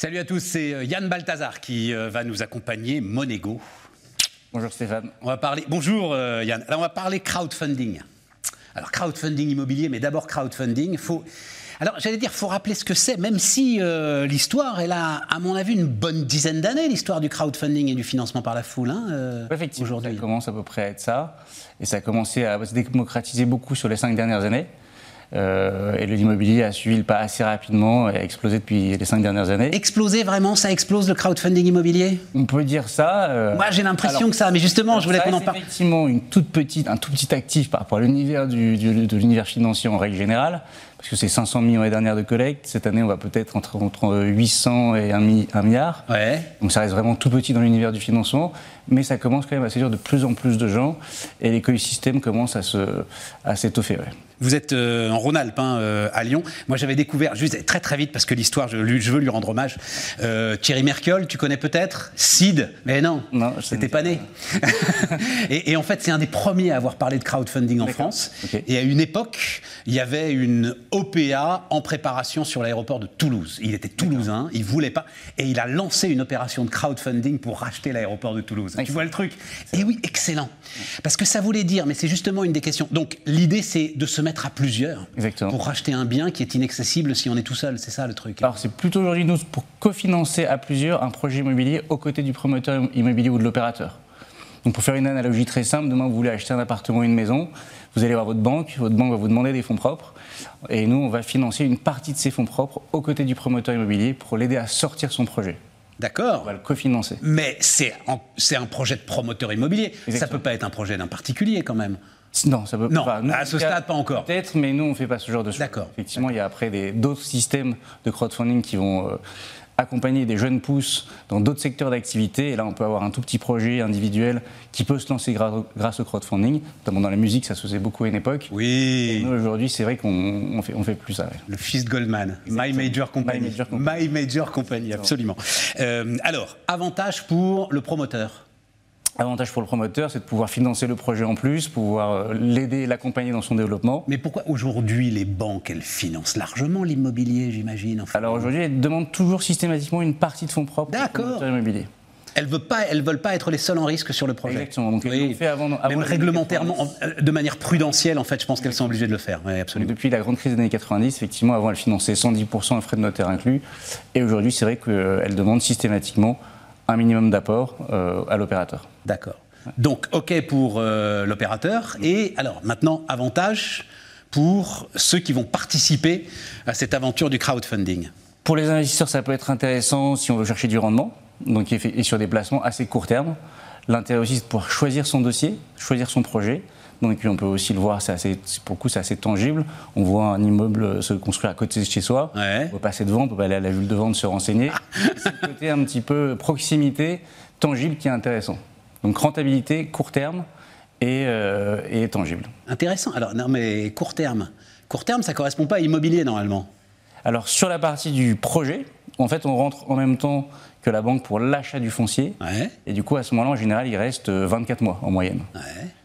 Salut à tous, c'est euh, Yann Balthazar qui euh, va nous accompagner, Monego. Bonjour Stéphane. On va parler. Bonjour euh, Yann. Alors on va parler crowdfunding. Alors crowdfunding immobilier, mais d'abord crowdfunding. Faut. Alors j'allais dire, faut rappeler ce que c'est, même si l'histoire, elle a, à mon avis, une bonne dizaine d'années, l'histoire du crowdfunding et du financement par la foule. Hein, Effectivement, aujourd'hui. ça commence à peu près à être ça, et ça a commencé à se démocratiser beaucoup sur les cinq dernières années. Euh, et l'immobilier a suivi le pas assez rapidement et a explosé depuis les cinq dernières années. Explosé vraiment Ça explose le crowdfunding immobilier? On peut dire ça. Euh, Moi j'ai l'impression que ça, mais justement je voulais qu'on en parle. effectivement une toute petite, un tout petit actif par rapport à l'univers du, de l'univers financier en règle générale, parce que c'est 500 millions l'année dernière de collecte. Cette année on va peut-être entre, entre 800 et 1, milliard. Ouais. Donc ça reste vraiment tout petit dans l'univers du financement, mais ça commence quand même à séduire de plus en plus de gens et l'écosystème commence à s'étoffer. À. Vous êtes euh, en Rhône-Alpes, hein, euh, à Lyon. Moi, j'avais découvert, juste très très vite, parce que l'histoire, je, je, veux lui rendre hommage. Euh, Thierry Merkel, tu connais peut-être Sid? Mais non, non c'était pas né. et, et, en fait, c'est un des premiers à avoir parlé de crowdfunding en France. Et à une époque, il y avait une OPA en préparation sur l'aéroport de Toulouse. Il était toulousain, il voulait pas, et il a lancé une opération de crowdfunding pour racheter l'aéroport de Toulouse. Tu vois le truc? Et oui, excellent. Parce que ça voulait dire, mais c'est justement une des questions. Donc, l'idée, c'est de se mettre à plusieurs pour racheter un bien qui est inaccessible si on est tout seul. C'est ça le truc. Alors c'est plutôt aujourd'hui nous pour cofinancer à plusieurs un projet immobilier aux côtés du promoteur immobilier ou de l'opérateur. Donc pour faire une analogie très simple, demain vous voulez acheter un appartement ou une maison, vous allez voir votre banque, votre banque va vous demander des fonds propres, et nous on va financer une partie de ces fonds propres aux côtés du promoteur immobilier pour l'aider à sortir son projet. D'accord. On va le cofinancer. Mais c'est un projet de promoteur immobilier. Ça ne peut pas être un projet d'un particulier quand même. Non, ça peut non, pas. à ce stade, pas encore. Peut-être, mais nous, on ne fait pas ce genre de choses. D'accord. Effectivement, il y a après d'autres systèmes de crowdfunding qui vont euh, accompagner des jeunes pousses dans d'autres secteurs d'activité. Et là, on peut avoir un tout petit projet individuel qui peut se lancer grâce au crowdfunding. Notamment dans la musique, ça se faisait beaucoup à une époque. Oui. Et nous, aujourd'hui, c'est vrai qu'on ne fait, on fait plus ça. Le fils de Goldman. My Major Company. My Major Company, absolument. Euh, alors, avantage pour le promoteur L'avantage pour le promoteur, c'est de pouvoir financer le projet en plus, pouvoir euh, l'aider, l'accompagner dans son développement. Mais pourquoi aujourd'hui les banques, elles financent largement l'immobilier, j'imagine Alors aujourd'hui, elles demandent toujours systématiquement une partie de fonds propres D'accord. immobilier. Elles ne veulent, pas, elles veulent pas être les seules en risque sur le projet. Exactement. Donc, elles fait avant, avant Même réglementairement, euh, de manière prudentielle, en fait, je pense qu'elles sont obligées de le faire. absolument. depuis la grande crise des années 90, effectivement, avant, elles finançaient 110% à frais de notaire inclus. Et aujourd'hui, c'est vrai qu'elles demandent systématiquement un minimum d'apport euh, à l'opérateur. D'accord. Donc, OK pour euh, l'opérateur. Et alors, maintenant, avantage pour ceux qui vont participer à cette aventure du crowdfunding. Pour les investisseurs, ça peut être intéressant si on veut chercher du rendement, donc et sur des placements assez court terme. L'intérêt aussi, c'est de pouvoir choisir son dossier, choisir son projet. Donc, puis on peut aussi le voir, c'est assez, pour le coup, c'est assez tangible. On voit un immeuble se construire à côté de chez soi. On peut passer devant, on peut aller à la ville de vente se renseigner. c'est le côté un petit peu proximité, tangible qui est intéressant. Donc rentabilité, court terme et, euh, et tangible. Intéressant. Alors, non, mais court terme. Court terme, ça ne correspond pas à immobilier normalement. Alors, sur la partie du projet, en fait, on rentre en même temps que la banque pour l'achat du foncier. Et du coup, à ce moment-là, en général, il reste 24 mois en moyenne.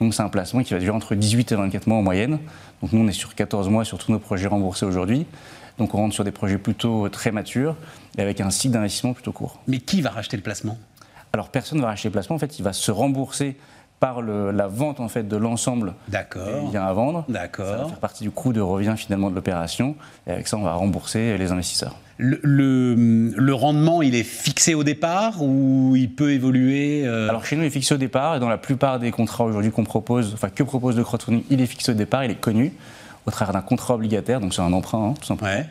Donc, c'est un placement qui va durer entre 18 et 24 mois en moyenne. Donc, nous, on est sur 14 mois sur tous nos projets remboursés aujourd'hui. Donc, on rentre sur des projets plutôt très matures et avec un cycle d'investissement plutôt court. Mais qui va racheter le placement? Alors personne ne va racheter le placement, en fait, il va se rembourser par la vente en fait de l'ensemble des biens à vendre. D'accord. Ça va faire partie du coût de revient finalement de l'opération. Et avec ça, on va rembourser les investisseurs. Le, rendement, il est fixé au départ ou il peut évoluer euh Alors chez nous, il est fixé au départ et dans la plupart des contrats aujourd'hui qu'on propose, enfin que propose le crowdfunding, il est fixé au départ, il est connu au travers d'un contrat obligataire, donc c'est un emprunt hein, tout simplement. Ouais.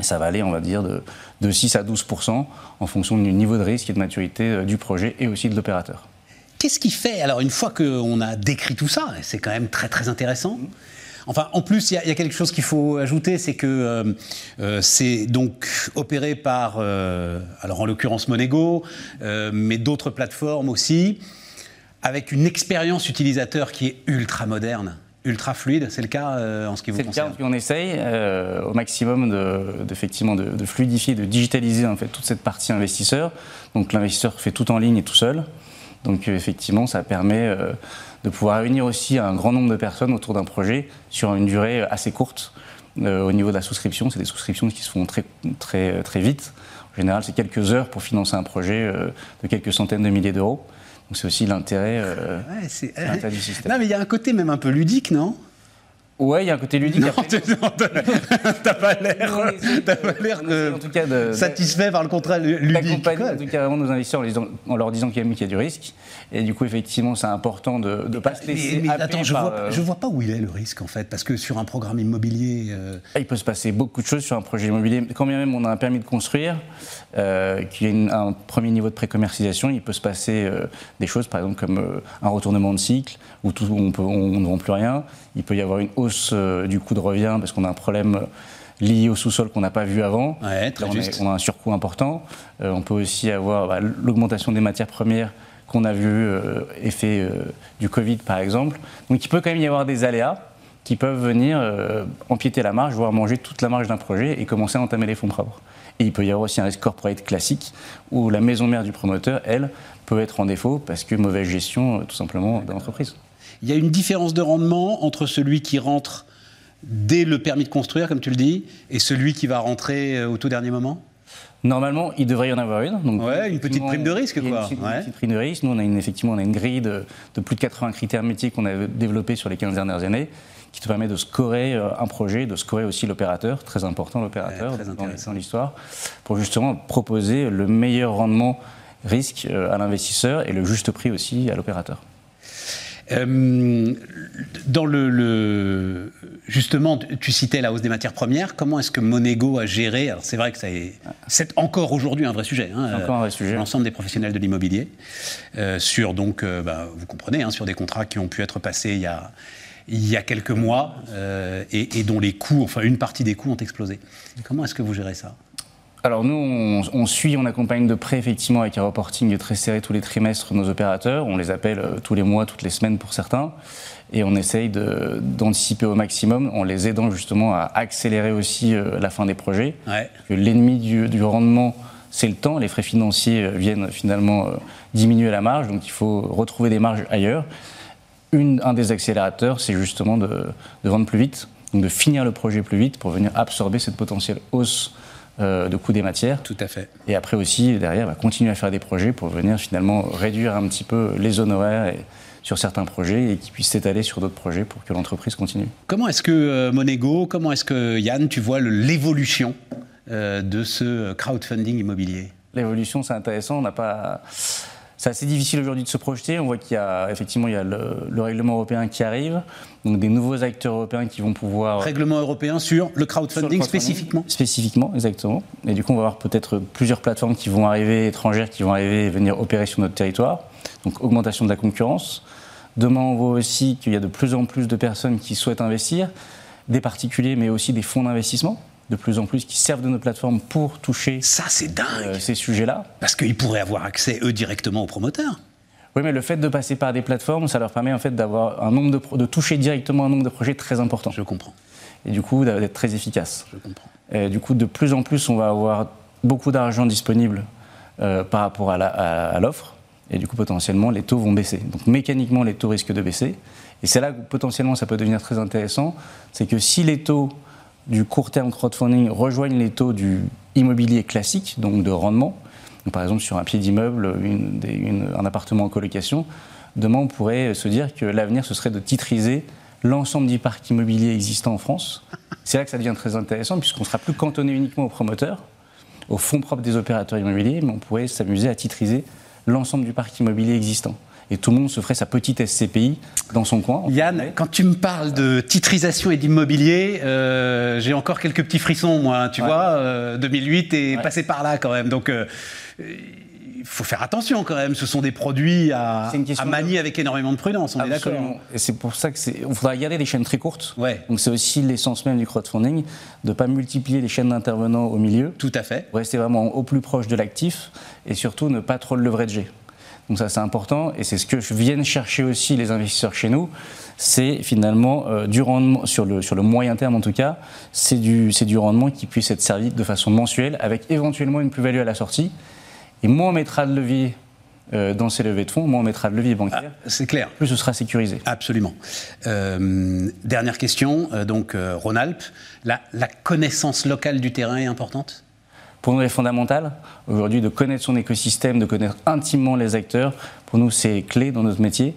Ça va aller, on va dire, de, de 6 à 12% en fonction du niveau de risque et de maturité euh, du projet et aussi de l'opérateur. Qu'est-ce qui fait, alors une fois qu'on a décrit tout ça, c'est quand même très très intéressant, Enfin, en plus, il y, a quelque chose qu'il faut ajouter, c'est que euh, euh, c'est donc opéré par, alors en l'occurrence Monego, mais d'autres plateformes aussi, avec une expérience utilisateur qui est ultra moderne ultra fluide, c'est le cas euh, en ce qui vous concerne C'est le cas, on essaye euh, au maximum de, effectivement de, fluidifier, de digitaliser en fait toute cette partie investisseur. Donc l'investisseur fait tout en ligne et tout seul. Donc euh, effectivement, ça permet de pouvoir réunir aussi un grand nombre de personnes autour d'un projet sur une durée assez courte. au niveau de la souscription, c'est des souscriptions qui se font très, très, très vite. En général, c'est quelques heures pour financer un projet de quelques centaines de milliers d'euros. Donc c'est aussi l'intérêt du système. Non, mais il y a un côté même un peu ludique, non? Ouais, il y a un côté ludique. Non, t'as pas l'air, en tout cas de, satisfait par le contrat ludique. en tout cas nos investisseurs en, leur disant qu'il y, a du risque. Et du coup, effectivement, c'est important de ne pas se laisser mais, attends, je vois, euh, vois pas où il est le risque en fait, parce que sur un programme immobilier. Euh, il peut se passer beaucoup de choses sur un projet immobilier. Quand bien même on a un permis de construire, euh, qui est un premier niveau de précommercialisation, il peut se passer des choses, par exemple comme un retournement de cycle, où, on ne vend plus rien. Il peut y avoir une hausse euh, du coût de revient parce qu'on a un problème lié au sous-sol qu'on n'a pas vu avant. Ouais, très juste. on, a, un surcoût important. Euh, on peut aussi avoir bah, l'augmentation des matières premières qu'on a vu, euh, effet du Covid par exemple. Donc il peut quand même y avoir des aléas qui peuvent venir empiéter la marge, voire manger toute la marge d'un projet et commencer à entamer les fonds propres. Et il peut y avoir aussi un risque corporate classique où la maison mère du promoteur, elle, peut être en défaut parce que mauvaise gestion tout simplement de l'entreprise. Il y a une différence de rendement entre celui qui rentre dès le permis de construire, comme tu le dis, et celui qui va rentrer euh, au tout dernier moment? Normalement, il devrait y en avoir une. Donc, ouais, une petite prime de risque, quoi. Une petite, prime de risque. Nous, on a une, effectivement, on a une grille de, plus de 80 critères métiers qu'on a développés sur les 15 dernières années, qui te permet de scorer euh, un projet, de scorer aussi l'opérateur, très important l'opérateur dans l'histoire, pour justement proposer le meilleur rendement risque euh, à l'investisseur et le juste prix aussi à l'opérateur. Euh, dans le, justement, tu citais la hausse des matières premières. Comment est-ce que Monego a géré Alors c'est vrai que c'est encore aujourd'hui un vrai sujet. Hein, encore un vrai sujet. L'ensemble des professionnels de l'immobilier euh, sur donc, euh, bah, vous comprenez, hein, sur des contrats qui ont pu être passés il y a il y a quelques mois et, et, dont les coûts, enfin une partie des coûts ont explosé. Comment est-ce que vous gérez ça? Alors nous, on, suit, on accompagne de près effectivement avec un reporting très serré tous les trimestres nos opérateurs. On les appelle euh, tous les mois, toutes les semaines pour certains. Et on essaye d'anticiper au maximum en les aidant justement à accélérer aussi euh, la fin des projets. L'ennemi du, rendement, c'est le temps. Les frais financiers euh, viennent finalement diminuer la marge, donc il faut retrouver des marges ailleurs. Une, un des accélérateurs, c'est justement de, de, vendre plus vite, donc de finir le projet plus vite pour venir absorber cette potentielle hausse euh, de coût des matières. Tout à fait. Et après aussi, derrière, va continuer à faire des projets pour venir finalement réduire un petit peu les honoraires sur certains projets et qui puissent s'étaler sur d'autres projets pour que l'entreprise continue. Comment est-ce que euh, Monego, comment est-ce que Yann, tu vois l'évolution euh, de ce crowdfunding immobilier? L'évolution, c'est intéressant. On n'a pas c'est assez difficile aujourd'hui de se projeter. On voit qu'il y a effectivement il y a le, règlement européen qui arrive, donc des nouveaux acteurs européens qui vont pouvoir. Règlement européen sur le crowdfunding, spécifiquement. Spécifiquement, exactement. Et du coup, on va avoir peut-être plusieurs plateformes qui vont arriver étrangères, qui vont arriver et venir opérer sur notre territoire. Donc augmentation de la concurrence. Demain, on voit aussi qu'il y a de plus en plus de personnes qui souhaitent investir, des particuliers, mais aussi des fonds d'investissement de plus en plus qui servent de nos plateformes pour toucher Ça, c'est dingue. Euh, ces sujets-là. Parce qu'ils pourraient avoir accès, eux, directement aux promoteurs. Oui, mais le fait de passer par des plateformes, ça leur permet en fait d'avoir un nombre de, de toucher directement un nombre de projets très important. Je comprends. Et du coup, d'être très efficace. Je comprends. Et du coup, de plus en plus, on va avoir beaucoup d'argent disponible euh, par rapport à l'offre. Et du coup, potentiellement, les taux vont baisser. Donc, mécaniquement, les taux risquent de baisser. Et c'est là que potentiellement, ça peut devenir très intéressant. C'est que si les taux du court terme crowdfunding rejoignent les taux du immobilier classique, donc de rendement. par exemple, sur un pied d'immeuble, un appartement en colocation, demain on pourrait se dire que l'avenir ce serait de titriser l'ensemble du parc immobilier existant en France. C'est là que ça devient très intéressant puisqu'on ne sera plus cantonné uniquement aux promoteurs, aux fonds propres des opérateurs immobiliers, mais on pourrait s'amuser à titriser l'ensemble du parc immobilier existant et tout le monde se ferait sa petite SCPI dans son coin. Yann, quand tu me parles de titrisation et d'immobilier, euh, j'ai encore quelques petits frissons, moi, tu vois. 2008 euh, est passé par là quand même. Donc. Euh, il faut faire attention quand même. Ce sont des produits à, manier avec énormément de prudence. On est d'accord. Et c'est pour ça que c'est. On faudra garder des chaînes très courtes. Ouais. Donc c'est aussi l'essence même du crowdfunding de ne pas multiplier les chaînes d'intervenants au milieu. Tout à fait. Rester vraiment au plus proche de l'actif et surtout ne pas trop le leverager. Donc ça c'est important et c'est ce que viennent chercher aussi les investisseurs chez nous. C'est finalement euh, du rendement, sur le, sur le moyen terme en tout cas, c'est du, du rendement qui puisse être servi de façon mensuelle avec éventuellement une plus-value à la sortie. Et moins on mettra de levier euh, dans ces levées de fonds, moins on mettra de levier bancaire. Ah, c'est clair. Plus ce sera sécurisé. Absolument. Euh, dernière question, donc Rhône-Alpes, la, la connaissance locale du terrain est importante? Pour nous, il est fondamental aujourd'hui de connaître son écosystème, de connaître intimement les acteurs. Pour nous, c'est clé dans notre métier.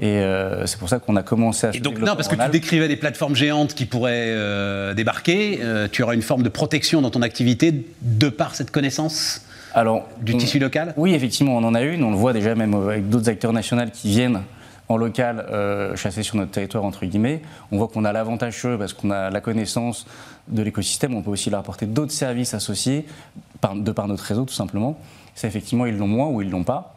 Et euh, c'est pour ça qu'on a commencé à. Et donc non, parce que tu décrivais des plateformes géantes qui pourraient euh, débarquer. Euh, tu auras une forme de protection dans ton activité de par cette connaissance. Alors, du tissu local? Oui, effectivement, on en a une. On le voit déjà même avec d'autres acteurs nationaux qui viennent en local chasser sur notre territoire, entre guillemets. On voit qu'on a l'avantage parce qu'on a la connaissance de l'écosystème. On peut aussi leur apporter d'autres services associés de par notre réseau, tout simplement. Ça, effectivement, ils l'ont moins ou ils l'ont pas.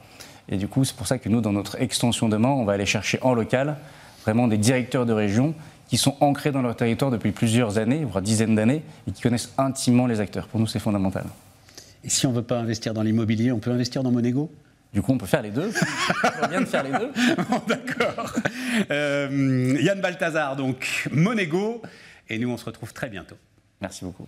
Et du coup, c'est pour ça que nous, dans notre extension demain, on va aller chercher en local vraiment des directeurs de région qui sont ancrés dans leur territoire depuis plusieurs années, voire dizaines d'années, et qui connaissent intimement les acteurs. Pour nous, c'est fondamental. Et si on ne veut pas investir dans l'immobilier, on peut investir dans Monego? Du coup, on peut faire les deux. on vient de faire les deux. D'accord. Euh, Yann Balthazar, donc Monego. Et nous, on se retrouve très bientôt. Merci beaucoup.